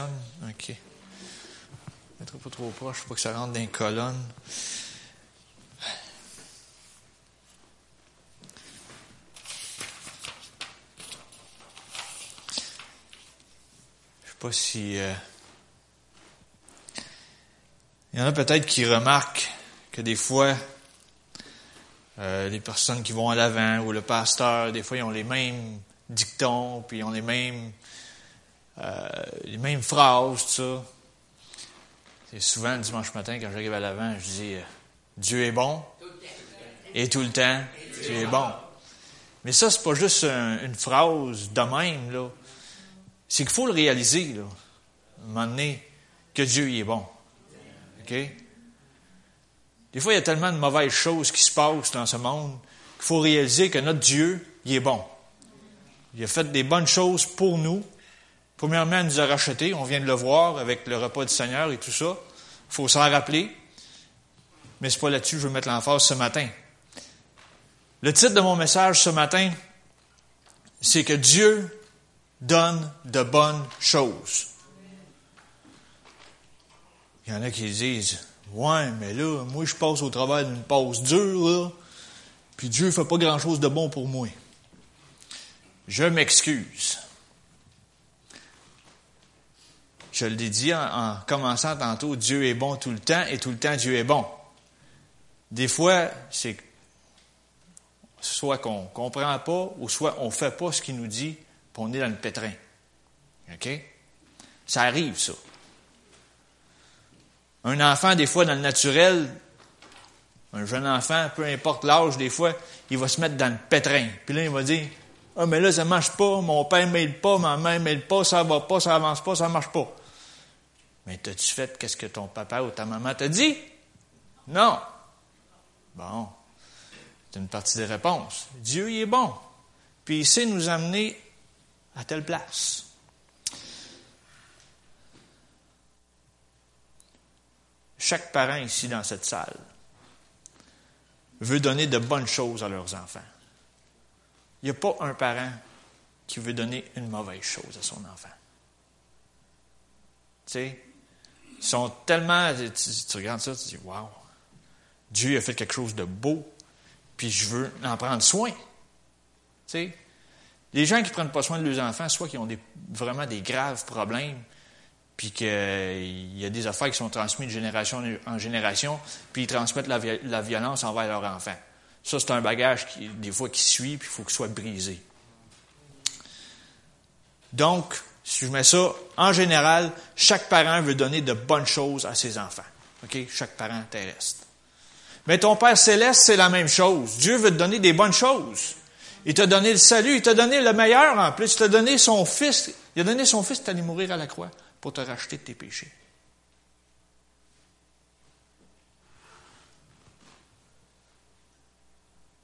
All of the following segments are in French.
OK. Je mettrai pas trop proche pour que ça rentre dans les colonnes. Je sais pas si... Euh, il y en a peut-être qui remarquent que des fois, euh, les personnes qui vont à l'avant ou le pasteur, des fois, ils ont les mêmes dictons, puis ils ont les mêmes, euh, les mêmes phrases, tout ça. C'est souvent le dimanche matin, quand j'arrive à l'avant, je dis euh, Dieu est bon. Et tout le temps, Dieu est bon. Mais ça, c'est pas juste une phrase de même, là. C'est qu'il faut le réaliser, là. À un moment donné, que Dieu y est bon. OK? Des fois, il y a tellement de mauvaises choses qui se passent dans ce monde qu'il faut réaliser que notre Dieu, il est bon. Il a fait des bonnes choses pour nous. Premièrement, il nous a rachetés. On vient de le voir avec le repas du Seigneur et tout ça. Il faut s'en rappeler. Mais c'est pas là-dessus que je veux mettre l'emphase ce matin. Le titre de mon message ce matin, c'est que Dieu donne de bonnes choses. Il y en a qui disent, ouais, mais là, moi je passe au travail d'une pause dure, là, puis Dieu fait pas grand-chose de bon pour moi. Je m'excuse. Je l'ai dit en, commençant tantôt, Dieu est bon tout le temps et tout le temps Dieu est bon. Des fois, c'est soit qu'on comprend pas ou soit on fait pas ce qu'il nous dit, puis on est dans le pétrin. OK? Ça arrive, ça. Un enfant, des fois, dans le naturel, un jeune enfant, peu importe l'âge, des fois, il va se mettre dans le pétrin. Puis là, il va dire, ah, mais là, ça marche pas, mon père m'aide pas, ma mère m'aide pas, ça va pas, ça avance pas, ça marche pas. Mais t'as-tu fait qu'est-ce que ton papa ou ta maman t'a dit? Non. Bon. C'est une partie des réponses. Dieu, il est bon. Puis il sait nous amener à telle place. chaque parent ici dans cette salle veut donner de bonnes choses à leurs enfants. Il n'y a pas un parent qui veut donner une mauvaise chose à son enfant. Tu sais, sont tellement. Tu, regardes ça, tu dis Waouh, Dieu a fait quelque chose de beau, puis je veux en prendre soin. Tu sais, les gens qui ne prennent pas soin de leurs enfants, soit qui ont des, vraiment des graves problèmes, puis qu'il y a des affaires qui sont transmises de génération en génération, puis ils transmettent la, violence envers leurs enfants. Ça, c'est un bagage qui, des fois, qui suit, puis il faut qu'il soit brisé. Donc, si je mets ça, en général, chaque parent veut donner de bonnes choses à ses enfants. OK? Chaque parent terrestre. Mais ton Père céleste, c'est la même chose. Dieu veut te donner des bonnes choses. Il t'a donné le salut, il t'a donné le meilleur en plus. Il t'a donné son fils. Il a donné son fils, d'aller mourir à la croix pour te racheter de tes péchés.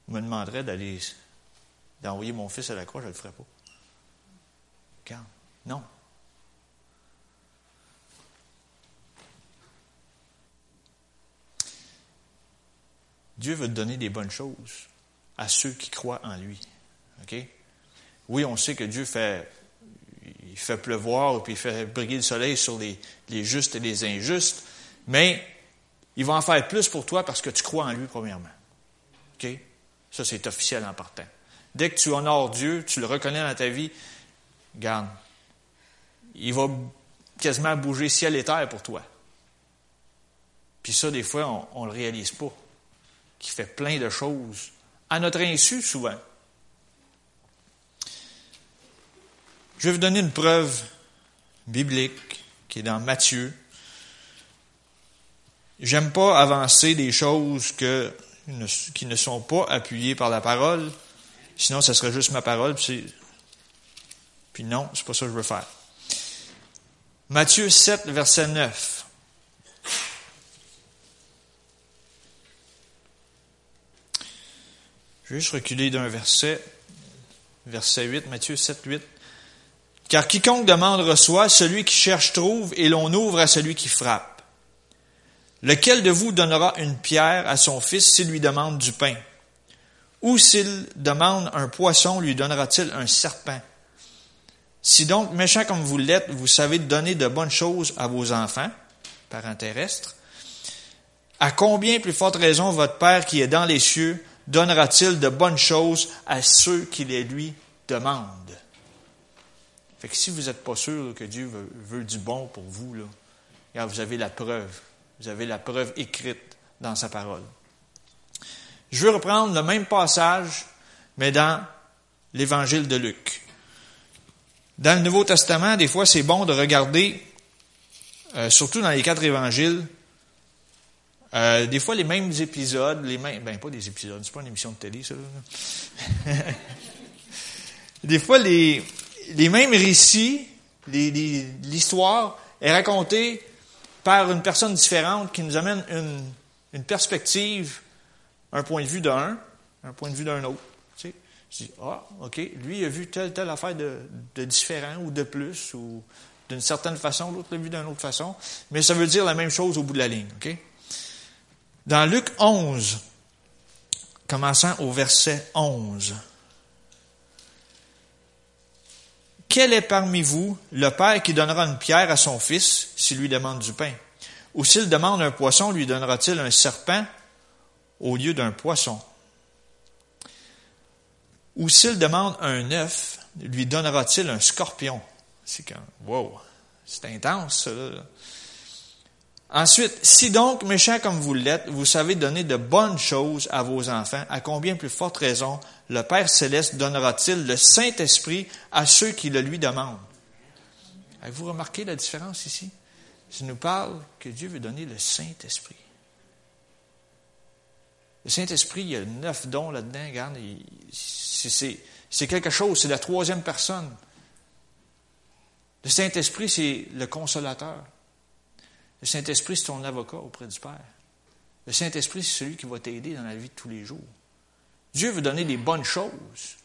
On me demanderait d'aller d'envoyer mon fils à la croix, je ne le ferai pas. Car, non. Dieu veut donner des bonnes choses à ceux qui croient en lui. Oui, on sait que Dieu fait il fait pleuvoir, puis il fait briller le soleil sur les, justes et les injustes, mais il va en faire plus pour toi parce que tu crois en lui, premièrement. Ça, c'est officiel en partant. Dès que tu honores Dieu, tu le reconnais dans ta vie, garde. Il va quasiment bouger ciel et terre pour toi. Puis ça, des fois, on ne le réalise pas. Qu'il fait plein de choses à notre insu, souvent. Je vais vous donner une preuve biblique qui est dans Matthieu. J'aime pas avancer des choses qui ne sont pas appuyées par la parole. Sinon, ça serait juste ma parole. Puis, puis non, c'est pas ça que je veux faire. Matthieu 7, verset 9. Je vais juste reculer d'un verset. Verset 8, Matthieu 7, 8. Car quiconque demande reçoit, celui qui cherche trouve, et l'on ouvre à celui qui frappe. Lequel de vous donnera une pierre à son fils s'il lui demande du pain? Ou s'il demande un poisson, lui donnera-t-il un serpent? Si donc, méchant comme vous l'êtes, vous savez donner de bonnes choses à vos enfants, parents terrestres, à combien plus forte raison votre Père qui est dans les cieux donnera-t-il de bonnes choses à ceux qui les lui demandent? Fait que si vous n'êtes pas sûr que Dieu veut, du bon pour vous, là, vous avez la preuve. Vous avez la preuve écrite dans sa parole. Je veux reprendre le même passage, mais dans l'évangile de Luc. Dans le Nouveau Testament, des fois, c'est bon de regarder, euh, surtout dans les quatre évangiles, euh, des fois les mêmes épisodes, les mêmes, ben pas des épisodes, c'est pas une émission de télé, ça. des fois les, les mêmes récits, l'histoire est racontée par une personne différente qui nous amène une, une perspective, un point de vue d'un, un point de vue d'un autre. Je dis, ah, OK, lui, a vu telle, telle affaire de, de différent ou de plus, ou d'une certaine façon, l'autre l'a vu d'une autre façon, mais ça veut dire la même chose au bout de la ligne, OK? Dans Luc 11, commençant au verset 11, Quel est parmi vous le père qui donnera une pierre à son fils s'il lui demande du pain? Ou s'il demande un poisson, lui donnera-t-il un serpent au lieu d'un poisson? Ou s'il demande un œuf, lui donnera-t-il un scorpion? C'est wow, c'est intense. Ensuite, si donc, méchant comme vous l'êtes, vous savez donner de bonnes choses à vos enfants, à combien plus forte raison le Père céleste donnera-t-il le Saint-Esprit à ceux qui le lui demandent? Avez-vous remarqué la différence ici? Ça nous parle que Dieu veut donner le Saint-Esprit. Le Saint-Esprit, il y a neuf dons là-dedans, regarde, c'est quelque chose, c'est la troisième personne. Le Saint-Esprit, c'est le consolateur. Le Saint-Esprit, c'est ton avocat auprès du Père. Le Saint-Esprit, c'est celui qui va t'aider dans la vie de tous les jours. Dieu veut donner des bonnes choses.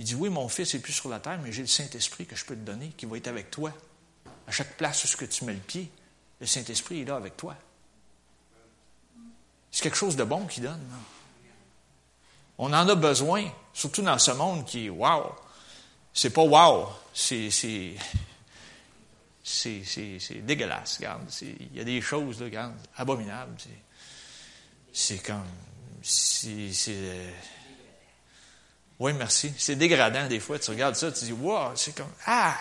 Il dit, oui, mon fils n'est plus sur la terre, mais j'ai le Saint-Esprit que je peux te donner, qui va être avec toi. À chaque place où tu mets le pied, le Saint-Esprit est là avec toi. C'est quelque chose de bon qu'il donne. On en a besoin, surtout dans ce monde qui est wow. C'est pas wow, c'est, c'est, dégueulasse. Regarde, il y a des choses, là, regarde, abominables. C'est, comme, oui, merci. C'est dégradant des fois. Tu regardes ça, tu dis, wow, c'est comme, ah,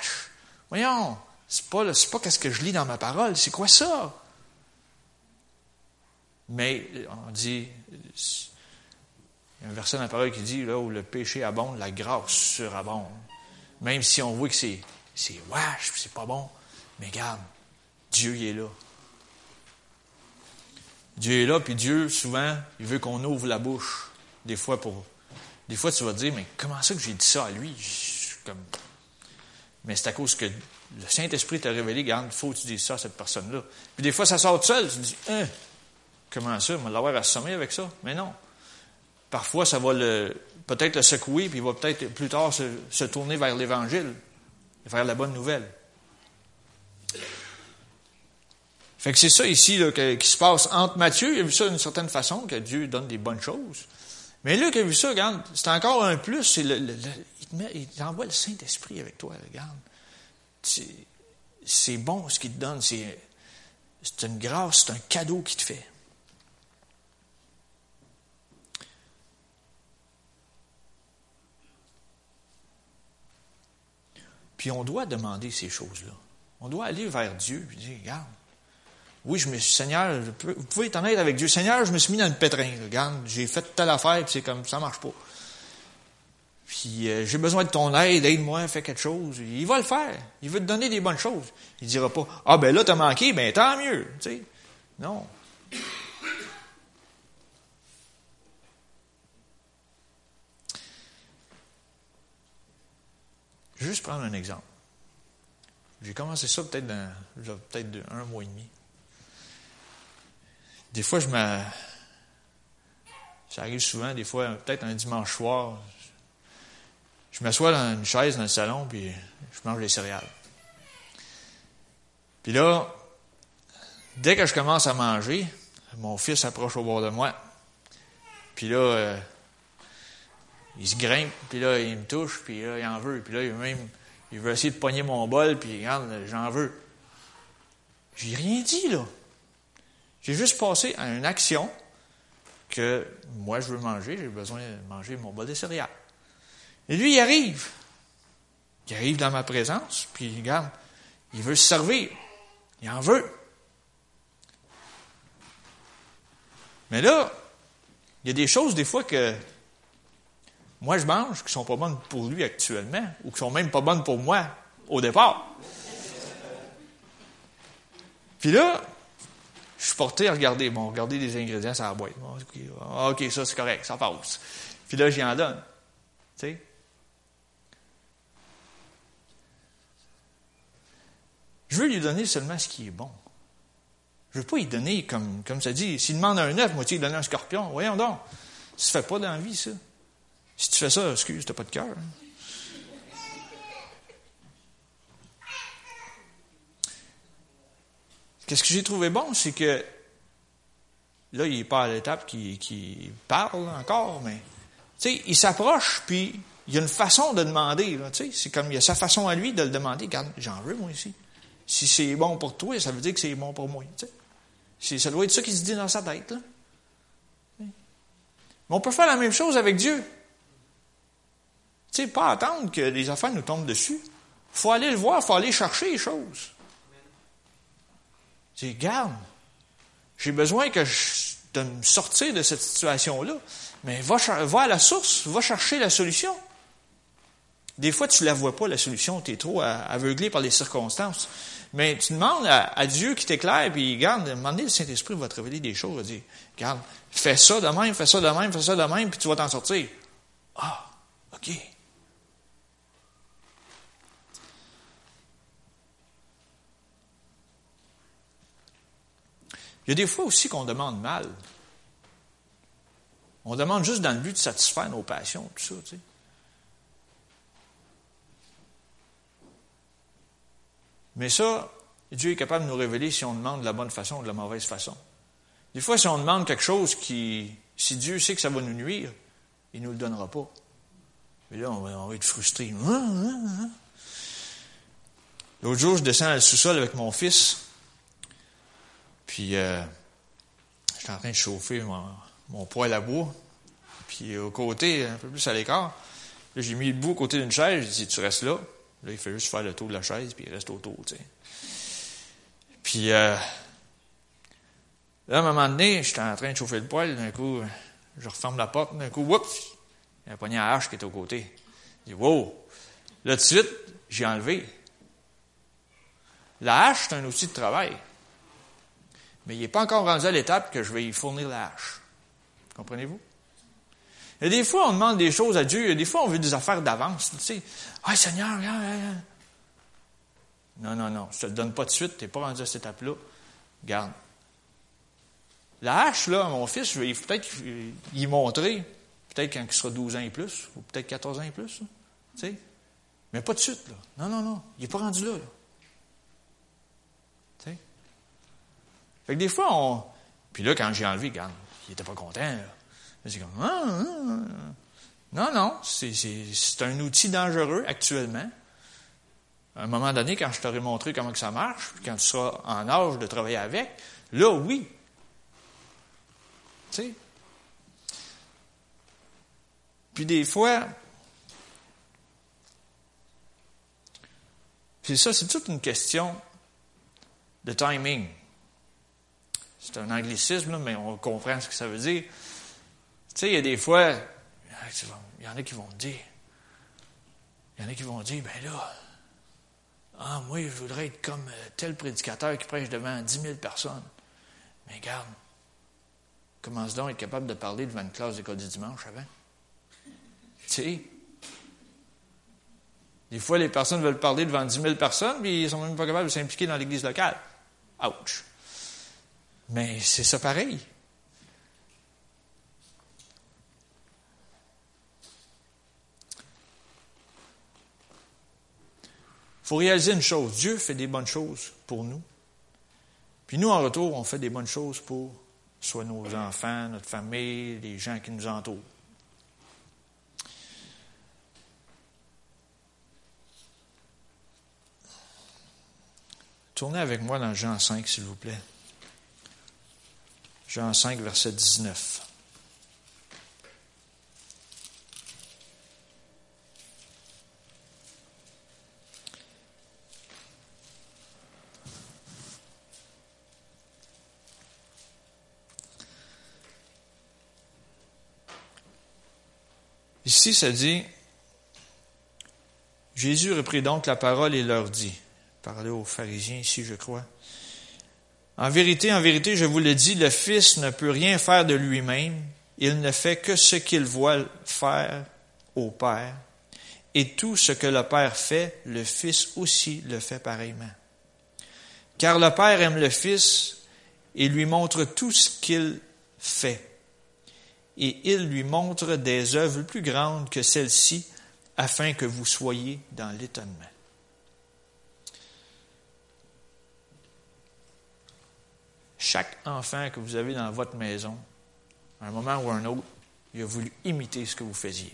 voyons, c'est pas, pas qu'est-ce que je lis dans ma parole, c'est quoi ça? Mais on dit, il y a un verset dans la parole qui dit, là où le péché abonde, la grâce surabonde. Même si on voit que c'est, c'est wesh, c'est pas bon. Mais regarde, Dieu il est là. Dieu est là, puis Dieu, souvent, il veut qu'on ouvre la bouche. Des fois, pour. Des fois, tu vas te dire, mais comment ça que j'ai dit ça à lui? Comme... Mais c'est à cause que le Saint-Esprit t'a révélé, regarde, faut que tu dises ça à cette personne-là. Puis des fois, ça sort tout seul. Tu dis, hein, Comment ça? Il va l'avoir assommé avec ça? Mais non. Parfois, ça va le, peut-être le secouer, puis il va peut-être plus tard se, tourner vers l'Évangile, vers la bonne nouvelle. Fait que c'est ça ici là, qui se passe entre Matthieu, il a vu ça d'une certaine façon, que Dieu donne des bonnes choses. Mais Luc a vu ça, regarde, c'est encore un plus, c'est le, il, il envoie le Saint-Esprit avec toi, regarde. C'est bon ce qu'il te donne, c'est une grâce, c'est un cadeau qu'il te fait. Puis on doit demander ces choses-là. On doit aller vers Dieu et dire, regarde, oui, je me suis, Seigneur, vous pouvez être honnête avec Dieu. Seigneur, je me suis mis dans le pétrin. Regarde, j'ai fait telle affaire, puis c'est comme, ça marche pas. Puis euh, j'ai besoin de ton aide, aide-moi, fais quelque chose. Il va le faire. Il veut te donner des bonnes choses. Il dira pas, ah ben là, t'as manqué, ben tant mieux. Tu sais. Non. Juste prendre un exemple. J'ai commencé ça peut-être dans peut-être un mois et demi. Des fois, je me. Ça arrive souvent, des fois, peut-être un dimanche soir, je m'assois dans une chaise dans le salon, puis je mange des céréales. Puis là, dès que je commence à manger, mon fils approche au bord de moi. Puis là, euh, il se grimpe, puis là, il me touche, puis là, il en veut. Puis là, il veut même, il veut essayer de pogner mon bol, puis regarde, j'en veux. J'ai rien dit, là. J'ai juste passé à une action que moi, je veux manger, j'ai besoin de manger mon bol de céréales. Et lui, il arrive. Il arrive dans ma présence, puis regarde, il veut se servir. Il en veut. Mais là, il y a des choses, des fois, que moi, je mange qui sont pas bonnes pour lui actuellement, ou qui sont même pas bonnes pour moi au départ. Puis là, je suis porté à regarder, bon, regarder les ingrédients sur la boîte. OK, ça c'est correct, ça passe. Puis là, j'y en donne. Tu sais? Je veux lui donner seulement ce qui est bon. Je veux pas lui donner, comme, comme ça dit, s'il demande un œuf, moi, tu lui donner un scorpion. Voyons donc. Ça se fait pas dans la vie, ça. Si tu fais ça, excuse, tu n'as pas de cœur. Qu'est-ce que j'ai trouvé bon, c'est que là, il n'est pas à l'étape qui, parle encore, mais tu sais, il s'approche, puis il y a une façon de demander. C'est comme il y a sa façon à lui de le demander. Regarde, j'en veux, moi, ici. Si c'est bon pour toi, ça veut dire que c'est bon pour moi. sais. Ça doit être ça qui se dit dans sa tête. Là. Mais on peut faire la même chose avec Dieu. Tu sais, pas attendre que les affaires nous tombent dessus. Faut aller le voir, faut aller chercher les choses. Tu garde, j'ai besoin que de me sortir de cette situation-là, mais va, va à la source, va chercher la solution. Des fois, tu ne la vois pas, la solution, tu es trop aveuglé par les circonstances. Mais tu demandes à, Dieu qui t'éclaire, puis garde, demandez le Saint-Esprit va te révéler des choses, va dire, garde, fais ça de même, fais ça de même, fais ça de même, puis tu vas t'en sortir. Ah, OK. Il y a des fois aussi qu'on demande mal. On demande juste dans le but de satisfaire nos passions, tout ça, tu sais. Mais ça, Dieu est capable de nous révéler si on demande de la bonne façon ou de la mauvaise façon. Des fois, si on demande quelque chose qui, si Dieu sait que ça va nous nuire, il ne nous le donnera pas. Mais là, on va, être frustré. Hein, hein, hein. L'autre jour, je descends à le sous-sol avec mon fils. Puis, euh, j'étais en train de chauffer mon, mon poêle à bois. Puis, au côté, un peu plus à l'écart, j'ai mis le bout côté d'une chaise. J'ai dit, tu restes là. Là, il fait juste faire le tour de la chaise, puis il reste autour, tu sais. Puis, euh, là, à un moment donné, j'étais en train de chauffer le poêle. D'un coup, je referme la porte. D'un coup, oups, il y a un poignet à hache qui est au côté. Je dis, wow. Là, de suite, j'ai enlevé. La hache, c'est un outil de travail. Mais il n'est pas encore rendu à l'étape que je vais y fournir la hache. Comprenez-vous? Et des fois, on demande des choses à Dieu, et des fois, on veut des affaires d'avance. Tu sais, ah, Seigneur, non, non, non, je ne te le donne pas de suite, tu n'es pas rendu à cette étape-là. Garde. La hache, là, mon fils, je vais peut-être y montrer, peut-être quand il sera 12 ans et plus, ou peut-être 14 ans et plus, tu sais. Mais pas de suite, là. Non, non, non, il n'est pas rendu là, là. Tu sais. Fait que des fois, on. Puis là, quand j'ai enlevé, regarde, il n'était pas content, là. C'est comme, ah, ah, ah. Non, non, c'est un outil dangereux actuellement. À un moment donné, quand je t'aurai montré comment que ça marche, quand tu seras en âge de travailler avec, là, oui. Tu sais? Puis des fois, c'est ça, c'est toute une question de timing. C'est un anglicisme, mais on comprend ce que ça veut dire. Tu sais, il y a des fois, il y en a qui vont dire, il y en a qui vont dire, ben là, ah, moi, je voudrais être comme euh, tel prédicateur qui prêche devant 10 000 personnes. Mais regarde, commence donc à être capable de parler devant une classe d'école du dimanche avant. Tu sais, des fois, les personnes veulent parler devant 10 000 personnes, puis ils ne sont même pas capables de s'impliquer dans l'église locale. Ouch! Mais c'est ça pareil. Il faut réaliser une chose, Dieu fait des bonnes choses pour nous. Puis nous, en retour, on fait des bonnes choses pour soit nos enfants, notre famille, les gens qui nous entourent. Tournez avec moi dans Jean 5, s'il vous plaît. Jean 5, verset 19. Ici, ça dit, Jésus reprit donc la parole et leur dit, parlez aux pharisiens ici, je crois, en vérité, en vérité, je vous le dis, le Fils ne peut rien faire de lui-même, il ne fait que ce qu'il voit faire au Père, et tout ce que le Père fait, le Fils aussi le fait pareillement. Car le Père aime le Fils et lui montre tout ce qu'il fait, et il lui montre des œuvres plus grandes que celles-ci, afin que vous soyez dans l'étonnement. Chaque enfant que vous avez dans votre maison, à un moment ou un autre, il a voulu imiter ce que vous faisiez.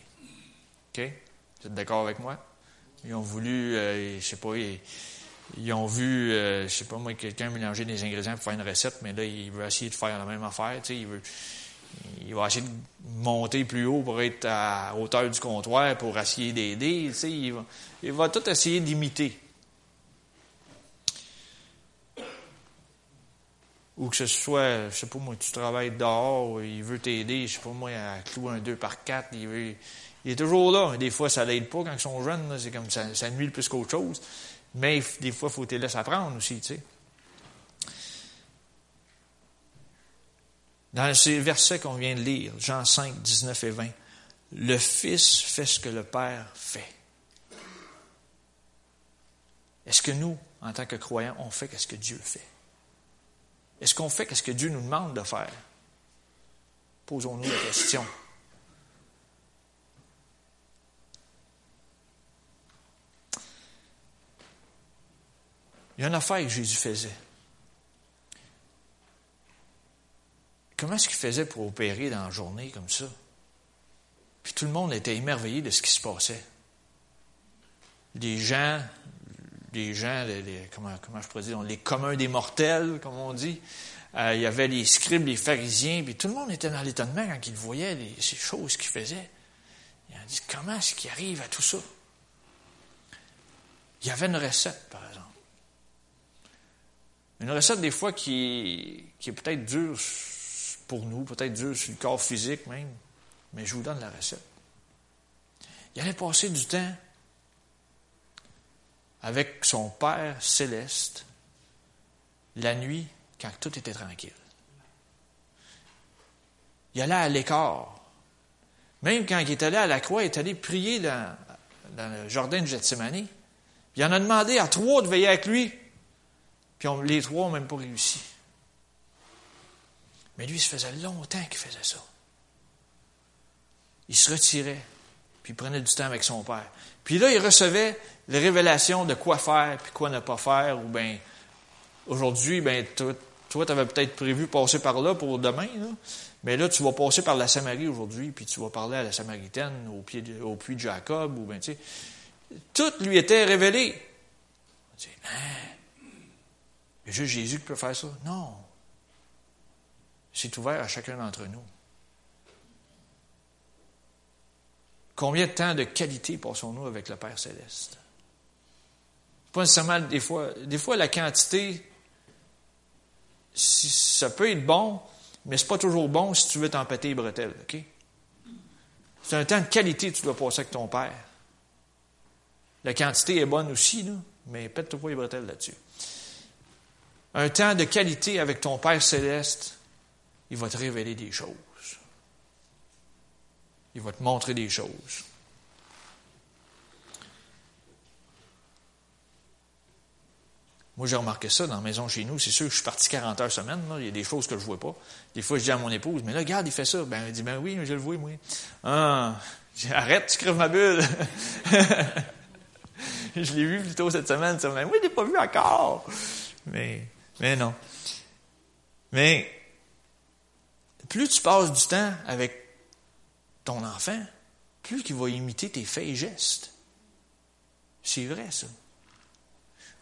OK? Vous êtes d'accord avec moi? Ils ont voulu, euh, je sais pas, ils, ont vu, euh, je sais pas moi, quelqu'un mélanger des ingrédients pour faire une recette, mais là, il veut essayer de faire la même affaire. Tu sais, il, veut, il va essayer de monter plus haut pour être à hauteur du comptoir, pour essayer d'aider. Il va tout essayer d'imiter. Ou que ce soit, je sais pas moi, tu travailles dehors, il veut t'aider, je sais pas moi, à clouer un 2 par 4, il, veut, il est toujours là. Des fois, ça l'aide pas quand ils sont jeunes, c'est comme ça, ça nuit plus qu'autre chose. Mais des fois, il faut te laisser apprendre aussi, tu sais. Dans ces versets qu'on vient de lire, Jean 5, 19 et 20, le Fils fait ce que le Père fait. Est-ce que nous, en tant que croyants, on fait ce que Dieu fait? Est-ce qu'on fait ce que Dieu nous demande de faire? Posons-nous la question. Il y a une affaire que Jésus faisait. Comment est-ce qu'il faisait pour opérer dans la journée comme ça? Puis tout le monde était émerveillé de ce qui se passait. Les gens les gens, les, comment, je pourrais dire, les communs des mortels, comme on dit. Euh, il y avait les scribes, les pharisiens, puis tout le monde était dans l'étonnement quand ils voyaient ces choses qu'il faisait. Ils ont dit, comment est-ce qu'il arrive à tout ça? Il y avait une recette, par exemple. Une recette, des fois, qui est peut-être dure pour nous, peut-être dure sur le corps physique même, mais je vous donne la recette. Il allait passer du temps avec son Père céleste la nuit quand tout était tranquille. Il allait à l'écart. Même quand il est allé à la croix, il est allé prier dans, le jardin de Gethsemane. Il en a demandé à trois de veiller avec lui. Puis les trois n'ont même pas réussi. Mais lui, ça faisait longtemps qu'il faisait ça. Il se retirait, puis il prenait du temps avec son Père. Puis là, il recevait les révélations de quoi faire puis quoi ne pas faire. Ou bien, aujourd'hui, ben, toi, tu avais peut-être prévu passer par là pour demain, mais là, tu vas passer par la Samarie aujourd'hui, puis tu vas parler à la Samaritaine au, pied puits de Jacob. Ou ben, tu sais, tout lui était révélé. On dit, hein? juste Jésus qui peut faire ça? Non. C'est ouvert à chacun d'entre nous. Combien de temps de qualité passons-nous avec le Père céleste? Pas nécessairement des fois. Des fois, la quantité, ça peut être bon, mais c'est pas toujours bon si tu veux t'empêter les bretelles, OK? C'est un temps de qualité que tu dois passer avec ton Père. La quantité est bonne aussi, là, mais pète-toi pas les bretelles là-dessus. Un temps de qualité avec ton Père céleste, il va te révéler des choses. Il va te montrer des choses. Moi, j'ai remarqué ça dans la maison chez nous. C'est sûr que je suis parti 40 heures semaine. Il y a des choses que je ne vois pas. Des fois, je dis à mon épouse, mais là, regarde, il fait ça. Ben, elle dit, ben oui, je le vois, moi. Ah, arrête, tu crèves ma bulle. je l'ai vu plus tôt cette semaine. Ça, moi, je ne l'ai pas vu encore. Mais, non. Mais, plus tu passes du temps avec ton enfant, plus qu'il va imiter tes faits et gestes. C'est vrai, ça.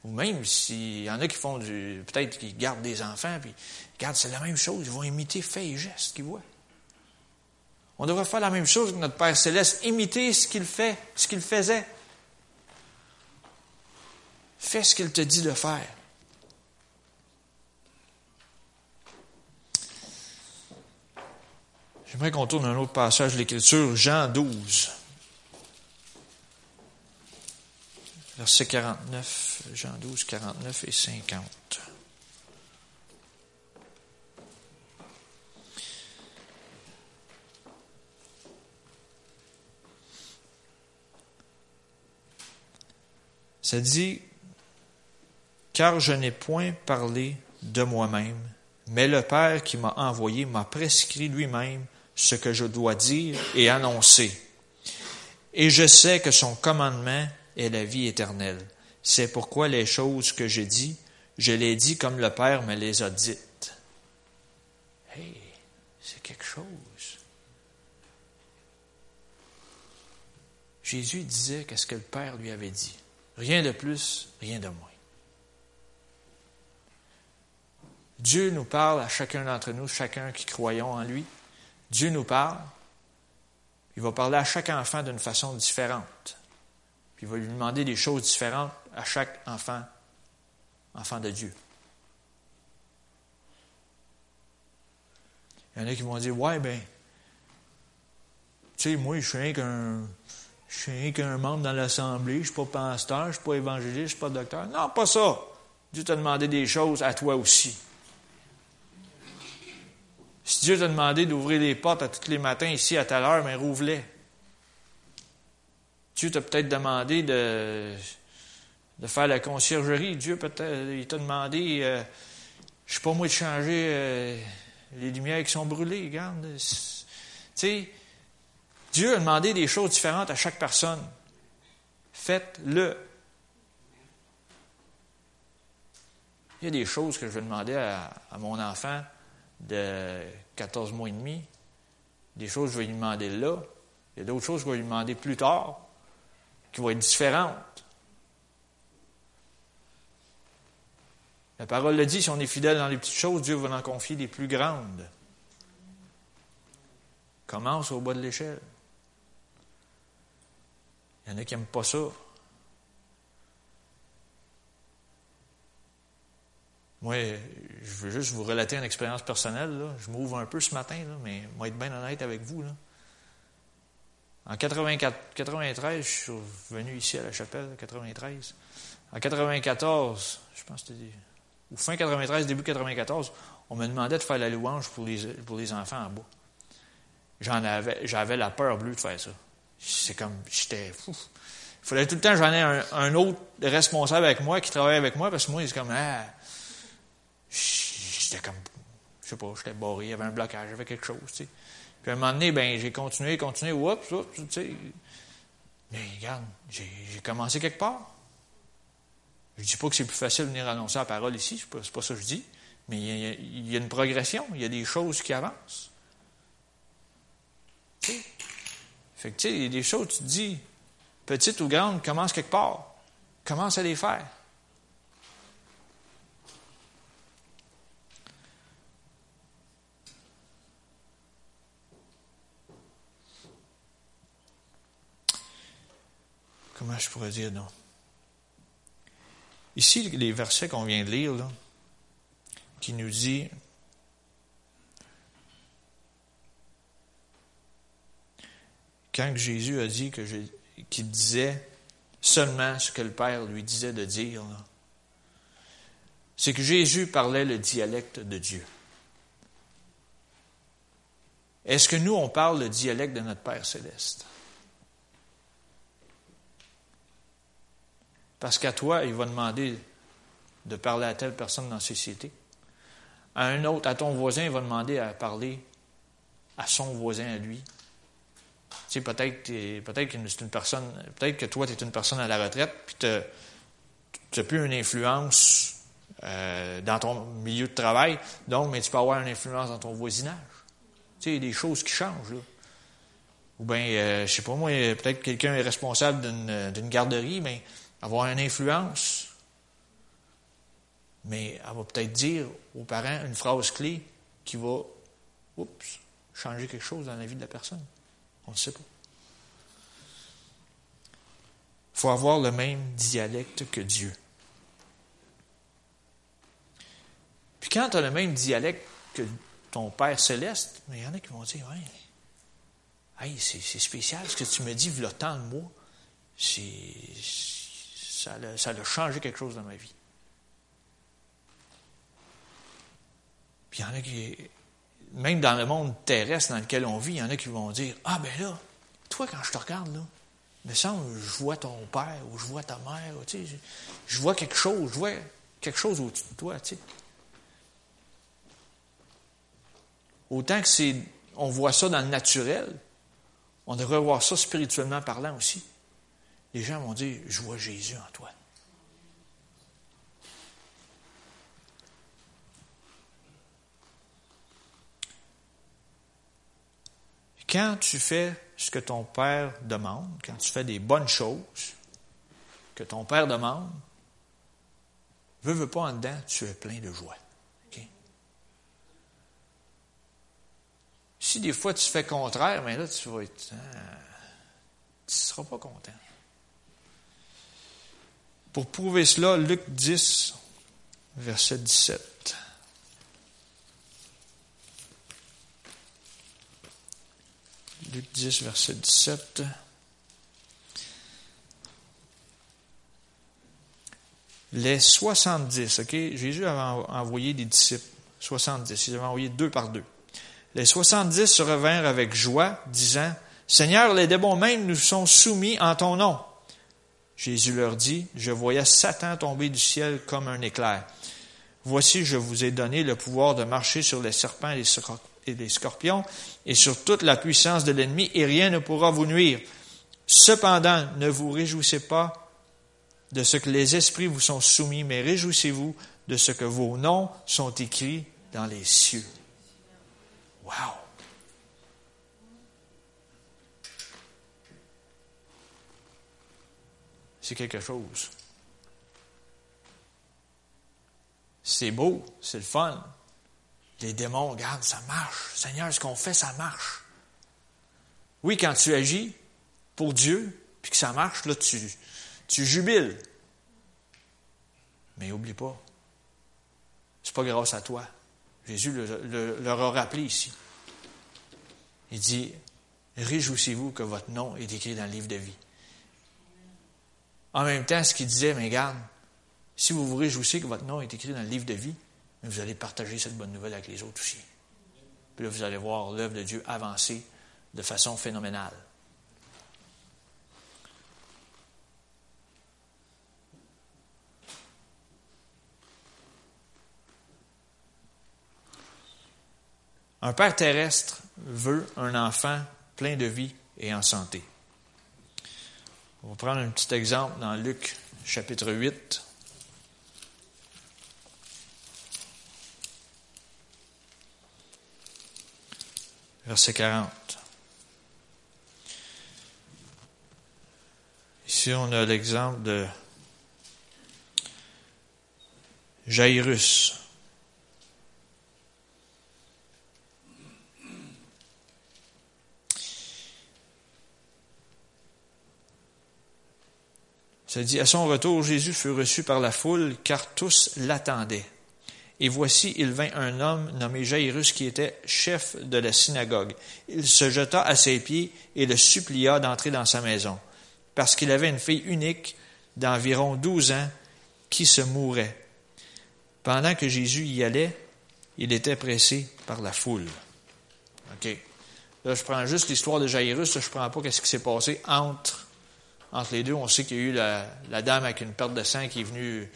Ou même s'il y en a qui font du. Peut-être qu'ils gardent des enfants, puis regardent, c'est la même chose. Ils vont imiter faits et gestes qu'ils voient. On devrait faire la même chose que notre Père Céleste, imiter ce qu'il fait, ce qu'il faisait. Fais ce qu'il te dit de faire. J'aimerais qu'on tourne un autre passage de l'Écriture, Jean 12. Verset 49, Jean 12, 49 et 50. Ça dit, car je n'ai point parlé de moi-même, mais le Père qui m'a envoyé m'a prescrit lui-même ce que je dois dire et annoncer. Et je sais que son commandement est la vie éternelle. C'est pourquoi les choses que j'ai dit, je les dis comme le Père me les a dites. Hey, c'est quelque chose. Jésus disait qu'est-ce que le Père lui avait dit. Rien de plus, rien de moins. Dieu nous parle à chacun d'entre nous, chacun qui croyons en lui. Dieu nous parle. Il va parler à chaque enfant d'une façon différente. Il va lui demander des choses différentes à chaque enfant, enfant de Dieu. Il y en a qui vont dire Ouais, ben, tu sais, moi, je suis rien qu'un. Suis qu'un membre dans l'Assemblée, je ne suis pas pasteur, je ne suis pas évangéliste, je ne suis pas docteur. Non, pas ça. Dieu t'a demandé des choses à toi aussi. Si Dieu t'a demandé d'ouvrir les portes à tous les matins ici à telle heure, mais rouvre-les. Dieu t'a peut-être demandé de, faire la conciergerie. Dieu peut-être, il t'a demandé, euh, je sais pas moi, de changer euh, les lumières qui sont brûlées. Regarde. Tu sais, Dieu a demandé des choses différentes à chaque personne. Faites-le. Il y a des choses que je vais demander à mon enfant de 14 mois et demi. Des choses que je vais lui demander là. Il y a d'autres choses que je vais lui demander plus tard, qui vont être différentes. La parole le dit, si on est fidèle dans les petites choses, Dieu va en confier des plus grandes. Commence au bas de l'échelle. Il y en a qui n'aiment pas ça. Moi, je veux juste vous relater une expérience personnelle. Je m'ouvre un peu ce matin, mais moi être bien honnête avec vous. En 94, 93, je suis venu ici à la chapelle, 93. En 94, je pense que c'était ou fin 93, début 94, on me demandait de faire la louange pour les, pour les enfants en bas. J'en avais, j'avais la peur bleue de faire ça. C'est comme, j'étais fou. Il fallait tout le temps j'en ai un, autre responsable avec moi qui travaille avec moi parce que moi, c'est comme, ah, j'étais comme, je sais pas, j'étais barré, il y avait un blocage, il y avait quelque chose, tu sais. Puis à un moment donné, ben, j'ai continué, continué, oups, oups, tu sais. Mais regarde, j'ai commencé quelque part. Je dis pas que c'est plus facile de venir annoncer la parole ici, c'est pas, pas ça que je dis. Mais il y, a, une progression, il y a des choses qui avancent. Fait que, tu sais, il y a des choses, tu te dis, petites ou grandes, commence quelque part. Commence à les faire. Je pourrais dire, non? Ici, les versets qu'on vient de lire, qui nous dit quand Jésus a dit que qu'il disait seulement ce que le Père lui disait de dire, c'est que Jésus parlait le dialecte de Dieu. Est-ce que nous, on parle le dialecte de notre Père céleste? Parce qu'à toi, il va demander de parler à telle personne dans la société. À un autre, à ton voisin, il va demander à parler à son voisin, à lui. Tu sais, peut-être, peut-être que c'est une personne, peut-être que toi, tu es une personne à la retraite, puis tu n'as plus une influence euh, dans ton milieu de travail, donc, mais tu peux avoir une influence dans ton voisinage. Tu sais, il y a des choses qui changent, là. Ou bien, euh, je sais pas moi, peut-être quelqu'un est responsable d'une garderie, mais avoir une influence mais elle va peut-être dire aux parents une phrase clé qui va oups, changer quelque chose dans la vie de la personne. On ne sait pas. Il faut avoir le même dialecte que Dieu. Puis quand tu as le même dialecte que ton Père céleste, il y en a qui vont dire, ouais, hey, c'est, spécial ce que tu me dis, le temps de moi, c'est, ça, a, changé quelque chose dans ma vie. Puis il y en a qui, même dans le monde terrestre dans lequel on vit, il y en a qui vont dire, ah ben là, toi quand je te regarde, là, me semble, je vois ton père ou je vois ta mère, tu sais, je, vois quelque chose, je vois quelque chose au-dessus de toi, tu sais. Autant que c'est, on voit ça dans le naturel, on devrait voir ça spirituellement parlant aussi. Les gens vont dire, je vois Jésus en toi. Quand tu fais ce que ton Père demande, quand tu fais des bonnes choses que ton Père demande, veux, veux pas en dedans, tu es plein de joie. Si des fois tu fais contraire, mais là tu vas être. Hein, tu ne seras pas content. Pour prouver cela, Luc 10, verset 17. Luc 10, verset 17. Les 70, OK? Jésus avait envoyé des disciples, 70. Il avait envoyé deux par deux. Les 70 se revinrent avec joie, disant, Seigneur, les démons même nous sont soumis en ton nom. Jésus leur dit, Je voyais Satan tomber du ciel comme un éclair. Voici, je vous ai donné le pouvoir de marcher sur les serpents et les scorpions et sur toute la puissance de l'ennemi, et rien ne pourra vous nuire. Cependant, ne vous réjouissez pas de ce que les esprits vous sont soumis, mais réjouissez-vous de ce que vos noms sont écrits dans les cieux. Wow! C'est quelque chose. C'est beau, c'est le fun, les démons, regarde, ça marche. Seigneur, ce qu'on fait, ça marche. Oui, quand tu agis pour Dieu, puis que ça marche, là, tu, tu jubiles. Mais oublie pas, c'est pas grâce à toi. Jésus leur a rappelé ici. Il dit, réjouissez-vous que votre nom est écrit dans le livre de vie. En même temps, ce qu'il disait, mais regarde, si vous vous réjouissez que votre nom est écrit dans le livre de vie, vous allez partager cette bonne nouvelle avec les autres aussi. Puis là, vous allez voir l'œuvre de Dieu avancer de façon phénoménale. Un père terrestre veut un enfant plein de vie et en santé. On va prendre un petit exemple dans Luc chapitre 8. verset 40. Ici, on a l'exemple de Jairus. Ça dit, à son retour, Jésus fut reçu par la foule, car tous l'attendaient. Et voici, il vint un homme nommé Jairus qui était chef de la synagogue. Il se jeta à ses pieds et le supplia d'entrer dans sa maison, parce qu'il avait une fille unique d'environ douze ans qui se mourait. Pendant que Jésus y allait, il était pressé par la foule. OK. Là, je prends juste l'histoire de Jairus, je ne prends pas ce qui s'est passé entre, entre les deux. On sait qu'il y a eu la, dame avec une perte de sang qui est venue,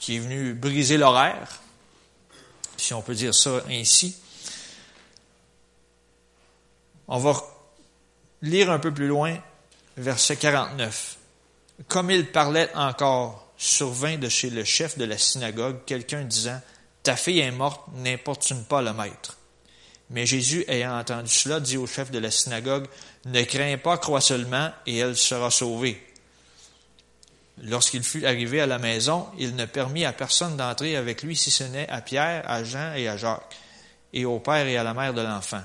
qui est venue briser l'horaire si on peut dire ça ainsi. On va lire un peu plus loin, verset 49. Comme il parlait encore, survint de chez le chef de la synagogue quelqu'un disant, Ta fille est morte, n'importune pas le maître. Mais Jésus, ayant entendu cela, dit au chef de la synagogue, Ne crains pas, crois seulement, et elle sera sauvée. Lorsqu'il fut arrivé à la maison, il ne permit à personne d'entrer avec lui si ce n'est à Pierre, à Jean et à Jacques, et au père et à la mère de l'enfant.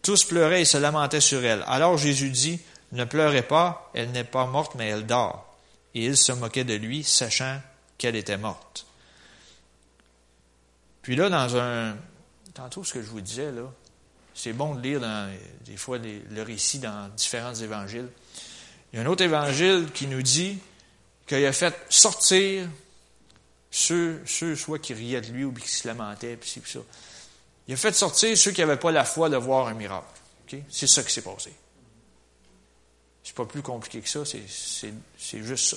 Tous pleuraient et se lamentaient sur elle. Alors Jésus dit, Ne pleurez pas, elle n'est pas morte, mais elle dort. Et ils se moquaient de lui, sachant qu'elle était morte. Puis là, dans un... Tantôt, ce que je vous disais, là, c'est bon de lire des fois le récit dans différents évangiles. Il y a un autre évangile qui nous dit qu'il a fait sortir ceux, ceux soit qui riaient de lui ou qui se lamentaient, puis ça. Il a fait sortir ceux qui n'avaient pas la foi de voir un miracle. C'est ça qui s'est passé. C'est pas plus compliqué que ça, c'est juste ça.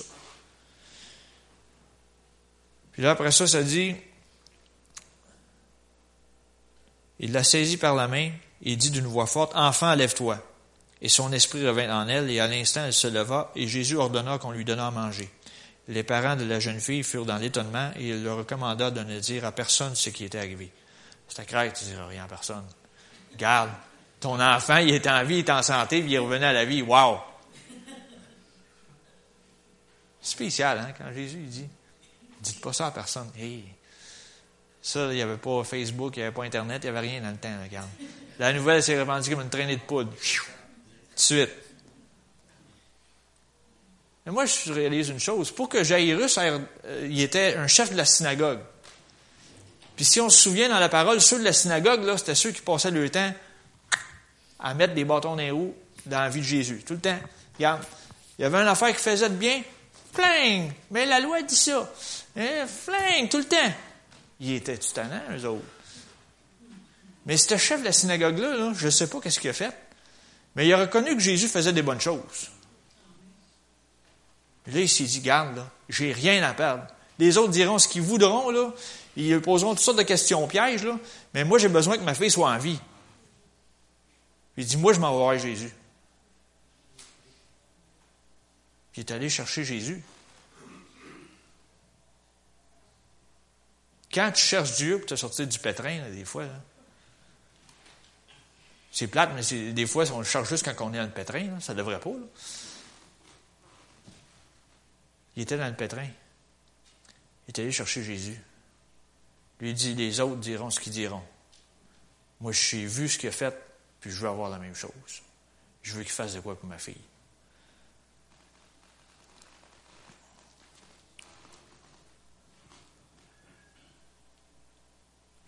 Puis là, après ça, ça dit, il l'a saisi par la main et dit d'une voix forte, Enfant, lève-toi. Et son esprit revint en elle, et à l'instant elle se leva, et Jésus ordonna qu'on lui donnât à manger. Les parents de la jeune fille furent dans l'étonnement, et il leur recommanda de ne dire à personne ce qui était arrivé. C'était clair tu ne diras rien à personne. Garde, ton enfant, il est en vie, il est en santé, puis il revenait à la vie. Wow! Spécial, hein, quand Jésus dit, dites pas ça à personne. Ça, il n'y avait pas Facebook, il n'y avait pas Internet, il n'y avait rien dans le temps, regarde. La nouvelle s'est répandue comme une traînée de poudre. Tout de suite. Mais moi, je réalise une chose. Pour que Jairus, euh, il était un chef de la synagogue. Puis si on se souvient dans la parole, ceux de la synagogue, là, c'était ceux qui passaient leur temps à mettre des bâtons dans les roues dans la vie de Jésus. Tout le temps. Regarde, il y avait une affaire qui faisait de bien, flingue. Mais la loi dit ça. Hein, flingue, tout le temps. Il était tannant, eux autres. Mais ce chef de la synagogue-là, je ne sais pas qu'est-ce qu'il a fait, mais il a reconnu que Jésus faisait des bonnes choses. Puis là, il s'est dit, garde, j'ai rien à perdre. Les autres diront ce qu'ils voudront, là. Ils poseront toutes sortes de questions pièges, là. Mais moi, j'ai besoin que ma fille soit en vie. Il dit, moi, je m'en vais Jésus. Il est allé chercher Jésus. Quand tu cherches Dieu pour te sortir du pétrin, des fois, c'est plate, mais des fois, on le cherche juste quand on est dans le pétrin. ça ne devrait pas. Il était dans le pétrin. Il est allé chercher Jésus. Lui dit, les autres diront ce qu'ils diront. Moi, j'ai vu ce qu'il a fait, puis je veux avoir la même chose. Je veux qu'il fasse de quoi pour ma fille.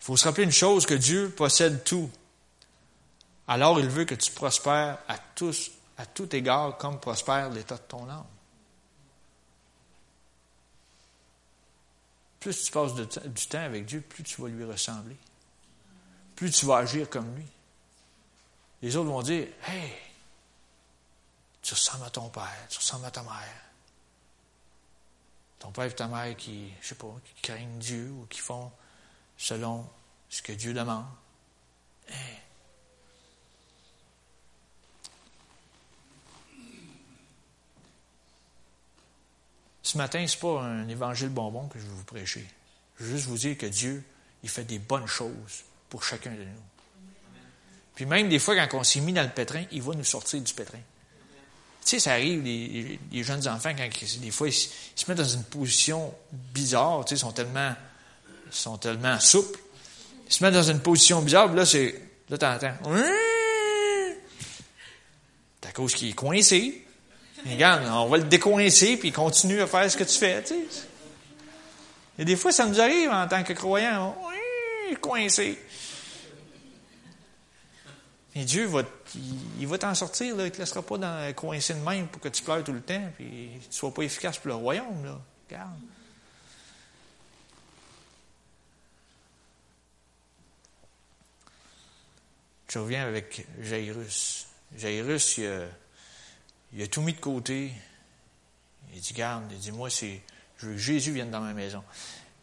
Il faut se rappeler une chose, que Dieu possède tout. Alors il veut que tu prospères à tous, à tout égard, comme prospère l'état de ton âme. Plus tu passes du temps avec Dieu, plus tu vas lui ressembler. Plus tu vas agir comme lui. Les autres vont dire Hey, tu ressembles à ton père, tu ressembles à ta mère. Ton père et ta mère qui, je sais pas, qui craignent Dieu ou qui font selon ce que Dieu demande. Ce matin, ce n'est pas un évangile bonbon que je vais vous prêcher. Je veux juste vous dire que Dieu, il fait des bonnes choses pour chacun de nous. Puis même des fois, quand on s'est mis dans le pétrin, il va nous sortir du pétrin. Tu sais, ça arrive, les, jeunes enfants, quand des fois, ils, se mettent dans une position bizarre, tu sais, ils sont tellement, sont tellement souples, il se met dans une position bizarre, là, c'est. Là, t'entends. C'est à cause qu'il est coincé. regarde, on va le décoincer, puis il continue à faire ce que tu fais, tu sais. Et des fois, ça nous arrive en tant que croyants. Coincé. Et Dieu va, il, va t'en sortir, là. Il ne te laissera pas dans, coincé de même pour que tu pleures tout le temps, puis tu ne sois pas efficace pour le royaume, là. Regarde. Je reviens avec Jairus. Jairus, il a, tout mis de côté. Il dit, garde, il dit, moi, c'est, je veux que Jésus vienne dans ma maison.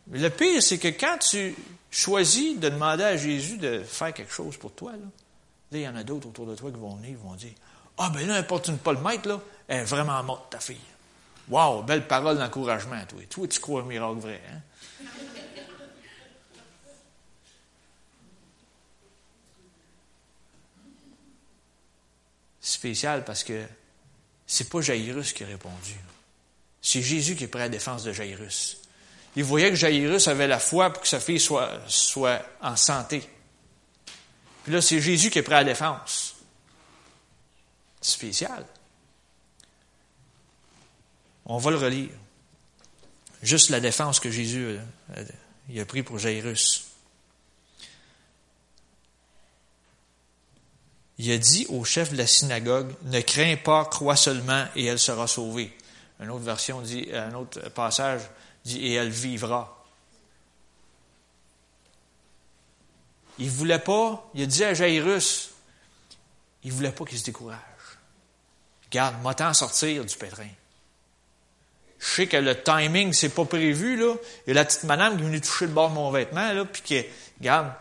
Mais le pire, c'est que quand tu choisis de demander à Jésus de faire quelque chose pour toi, là, il y en a d'autres autour de toi qui vont venir, qui vont dire, ah, ben là, importe pas le maître, là, elle est vraiment morte, ta fille. Wow, belle parole d'encouragement, toi. Toi, tu crois un miracle vrai, hein? Spécial parce que c'est pas Jairus qui a répondu. C'est Jésus qui est prêt à la défense de Jairus. Il voyait que Jairus avait la foi pour que sa fille soit, en santé. Puis là, c'est Jésus qui est prêt à la défense. Spécial. On va le relire. Juste la défense que Jésus a, a pris pour Jairus. Il a dit au chef de la synagogue, ne crains pas, crois seulement et elle sera sauvée. Une autre version dit, un autre passage dit, et elle vivra. Il voulait pas, il a dit à Jairus, il voulait pas qu'il se décourage. Garde, moi t'en sortir du pétrin. Je sais que le timing, c'est pas prévu, là. Il y a la petite madame qui est venue toucher le bord de mon vêtement, là, puis qui, regarde,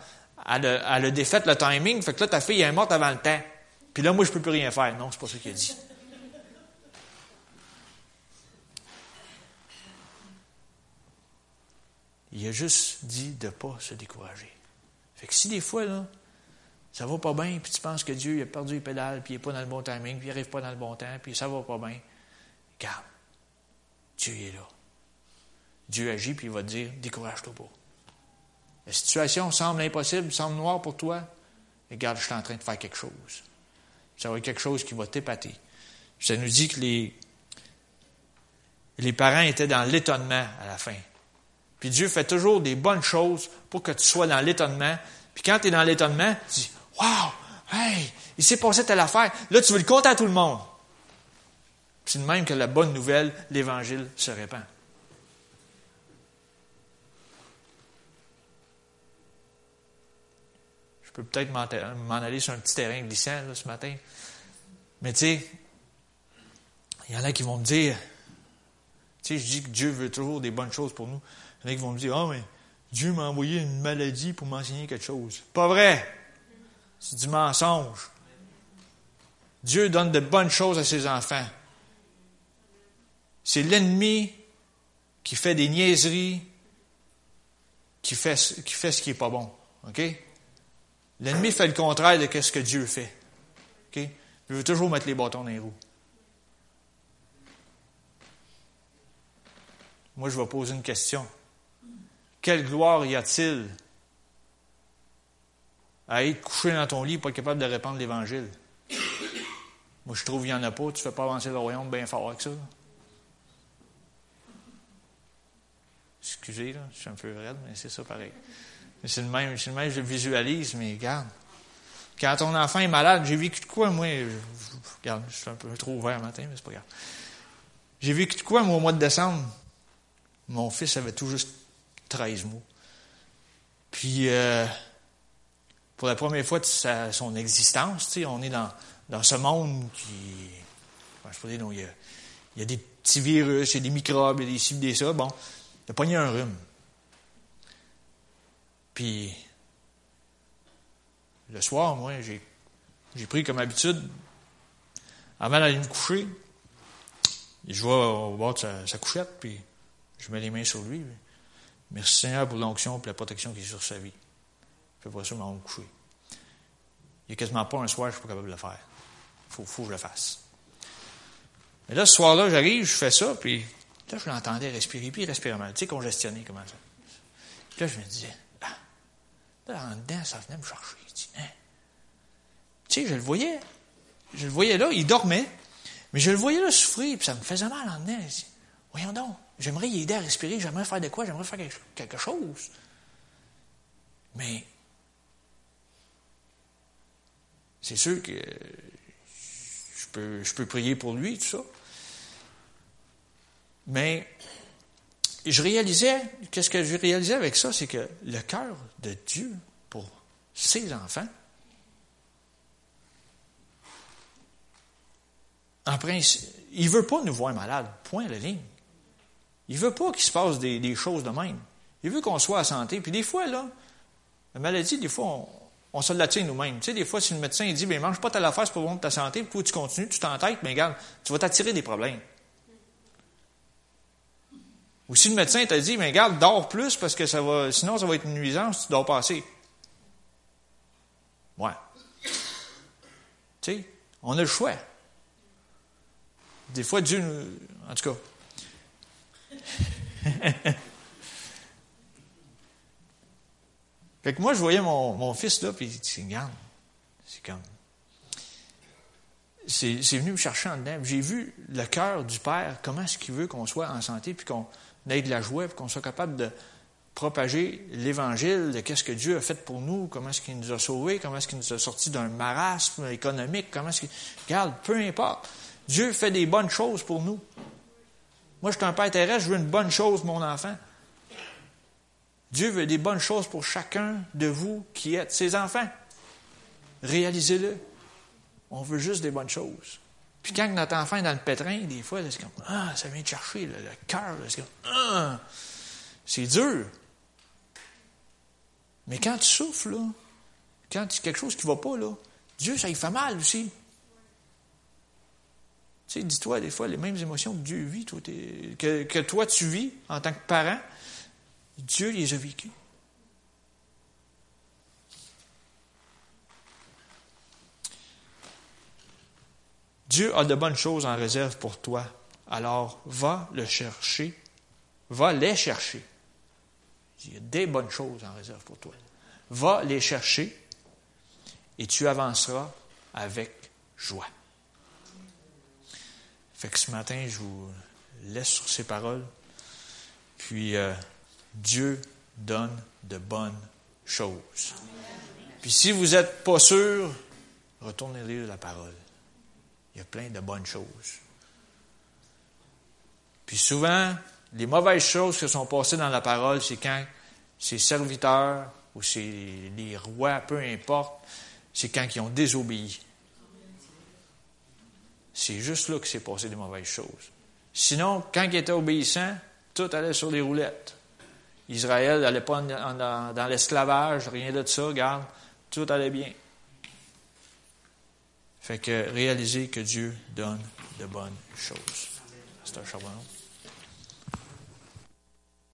elle a, elle défait le timing, fait que là, ta fille est morte avant le temps. Puis là, moi, je peux plus rien faire. Non, c'est pas ça qu'il a dit. Il a juste dit de ne pas se décourager. Fait que si des fois, là, ça va pas bien, puis tu penses que Dieu a perdu les pédales, puis il n'est pas dans le bon timing, puis il n'arrive pas dans le bon temps, puis ça va pas bien, garde. Dieu est là. Dieu agit, puis il va te dire, décourage-toi pas. La situation semble impossible, semble noire pour toi, regarde, je suis en train de faire quelque chose. Ça va être quelque chose qui va t'épater. Ça nous dit que les, les parents étaient dans l'étonnement à la fin. Puis Dieu fait toujours des bonnes choses pour que tu sois dans l'étonnement. Puis quand tu es dans l'étonnement, tu dis Waouh, hey, il s'est passé telle affaire. Là, tu veux le compter à tout le monde. C'est de même que la bonne nouvelle, l'Évangile, se répand. Je peux peut-être m'en aller sur un petit terrain glissant ce matin. Mais tu sais, il y en a qui vont me dire, tu sais, je dis que Dieu veut toujours des bonnes choses pour nous. Il y en a qui vont me dire, ah, mais Dieu m'a envoyé une maladie pour m'enseigner quelque chose. Pas vrai. C'est du mensonge. Dieu donne de bonnes choses à ses enfants. C'est l'ennemi qui fait des niaiseries, qui fait, qui fait ce qui n'est pas bon. OK? L'ennemi fait le contraire de ce que Dieu fait. Il veut toujours mettre les bâtons dans les roues. Moi, je vais poser une question. Quelle gloire y a-t-il à être couché dans ton lit pas capable de répandre l'Évangile? Moi, je trouve qu'il n'y en a pas. Tu ne fais pas avancer le royaume bien fort avec ça. Excusez, là, je suis un peu raide, mais c'est ça pareil. C'est le même, c'est le même, je le visualise, mais regarde. Quand ton enfant est malade, j'ai vécu de quoi, moi? Je, regarde, je suis un peu trop ouvert le matin, mais c'est pas grave. J'ai vécu de quoi, moi, au mois de décembre? Mon fils avait tout juste 13 mois. Puis, euh, pour la première fois de son existence, on est dans, dans ce monde qui. je peux dire, il, y a, y a des petits virus, il y a des microbes, il y a des cibles, des ça. Bon, il a pogné un rhume. Puis, le soir, moi, j'ai, pris comme habitude, avant d'aller me coucher, je vais au bord de sa, couchette, puis je mets les mains sur lui. Merci Seigneur pour l'onction et la protection qui est sur sa vie. Fais pas ça, mais on me coucher. Il n'y a quasiment pas un soir que je ne suis pas capable de le faire. Il faut, faut, que je le fasse. Mais là, ce soir-là, j'arrive, je fais ça, puis là, je l'entendais respirer, puis il respirait mal. Tu sais, congestionné, comment ça? Puis là, je me disais, là, en dedans, ça venait me chercher. Tu sais, je le voyais. Je le voyais là, il dormait, mais je le voyais là souffrir, puis ça me faisait mal en dedans. Voyons donc, j'aimerais y aider à respirer, j'aimerais faire de quoi, j'aimerais faire quelque chose. Mais c'est sûr que je peux, je peux prier pour lui, tout ça. Mais je réalisais, qu'est-ce que je réalisais avec ça, c'est que le cœur de Dieu pour ses enfants, en principe, il ne veut pas nous voir malades, point la ligne. Il ne veut pas qu'il se passe des, choses de même. Il veut qu'on soit à santé. Puis des fois, là, la maladie, des fois, on, se la tient nous-mêmes. Tu sais, des fois, si le médecin dit, ben, mange pas telle affaire, c'est pour ta santé, puis tu continues, tu t'entêtes, mais regarde, tu vas t'attirer des problèmes. Ou si le médecin t'a dit, mais regarde, dors plus parce que ça va, sinon ça va être une nuisance, tu dors pas assez. Ouais. Tu sais, on a le choix. Des fois, Dieu nous, en tout cas, fait que moi, je voyais mon, fils là, puis il dit, regarde, c'est comme. C'est, c'est venu me chercher en dedans. J'ai vu le cœur du Père, comment est-ce qu'il veut qu'on soit en santé, puis qu'on ait de la joie, qu'on soit capable de propager l'Évangile de qu'est-ce que Dieu a fait pour nous, comment est-ce qu'il nous a sauvés, comment est-ce qu'il nous a sortis d'un marasme économique, comment est-ce qu'il... Regarde, peu importe. Dieu fait des bonnes choses pour nous. Moi, je suis un père terrestre, je veux une bonne chose, mon enfant. Dieu veut des bonnes choses pour chacun de vous qui êtes ses enfants. Réalisez-le. On veut juste des bonnes choses. Puis quand notre enfant est dans le pétrin, des fois, c'est comme Ah, ça vient de chercher le cœur. C'est comme Ah, c'est dur. Mais quand tu souffres, là, quand tu quelque chose qui ne va pas, là, Dieu, ça y fait mal aussi. Tu sais, dis-toi des fois les mêmes émotions que Dieu vit, que, toi tu vis en tant que parent, Dieu les a vécues. Dieu a de bonnes choses en réserve pour toi. Alors va le chercher, va les chercher. Il y a des bonnes choses en réserve pour toi. Va les chercher et tu avanceras avec joie. Fait que ce matin, je vous laisse sur ces paroles. Puis euh, Dieu donne de bonnes choses. Puis si vous n'êtes pas sûr, retournez lire la parole. Il y a plein de bonnes choses. Puis souvent, les mauvaises choses qui sont passées dans la parole, c'est quand ces serviteurs ou c'est les rois, peu importe, c'est quand ils ont désobéi. C'est juste là que s'est passé des mauvaises choses. Sinon, quand ils étaient obéissants, tout allait sur les roulettes. Israël n'allait pas dans l'esclavage, rien de ça, regarde, tout allait bien. Fait que réaliser que Dieu donne de bonnes choses. C'est un.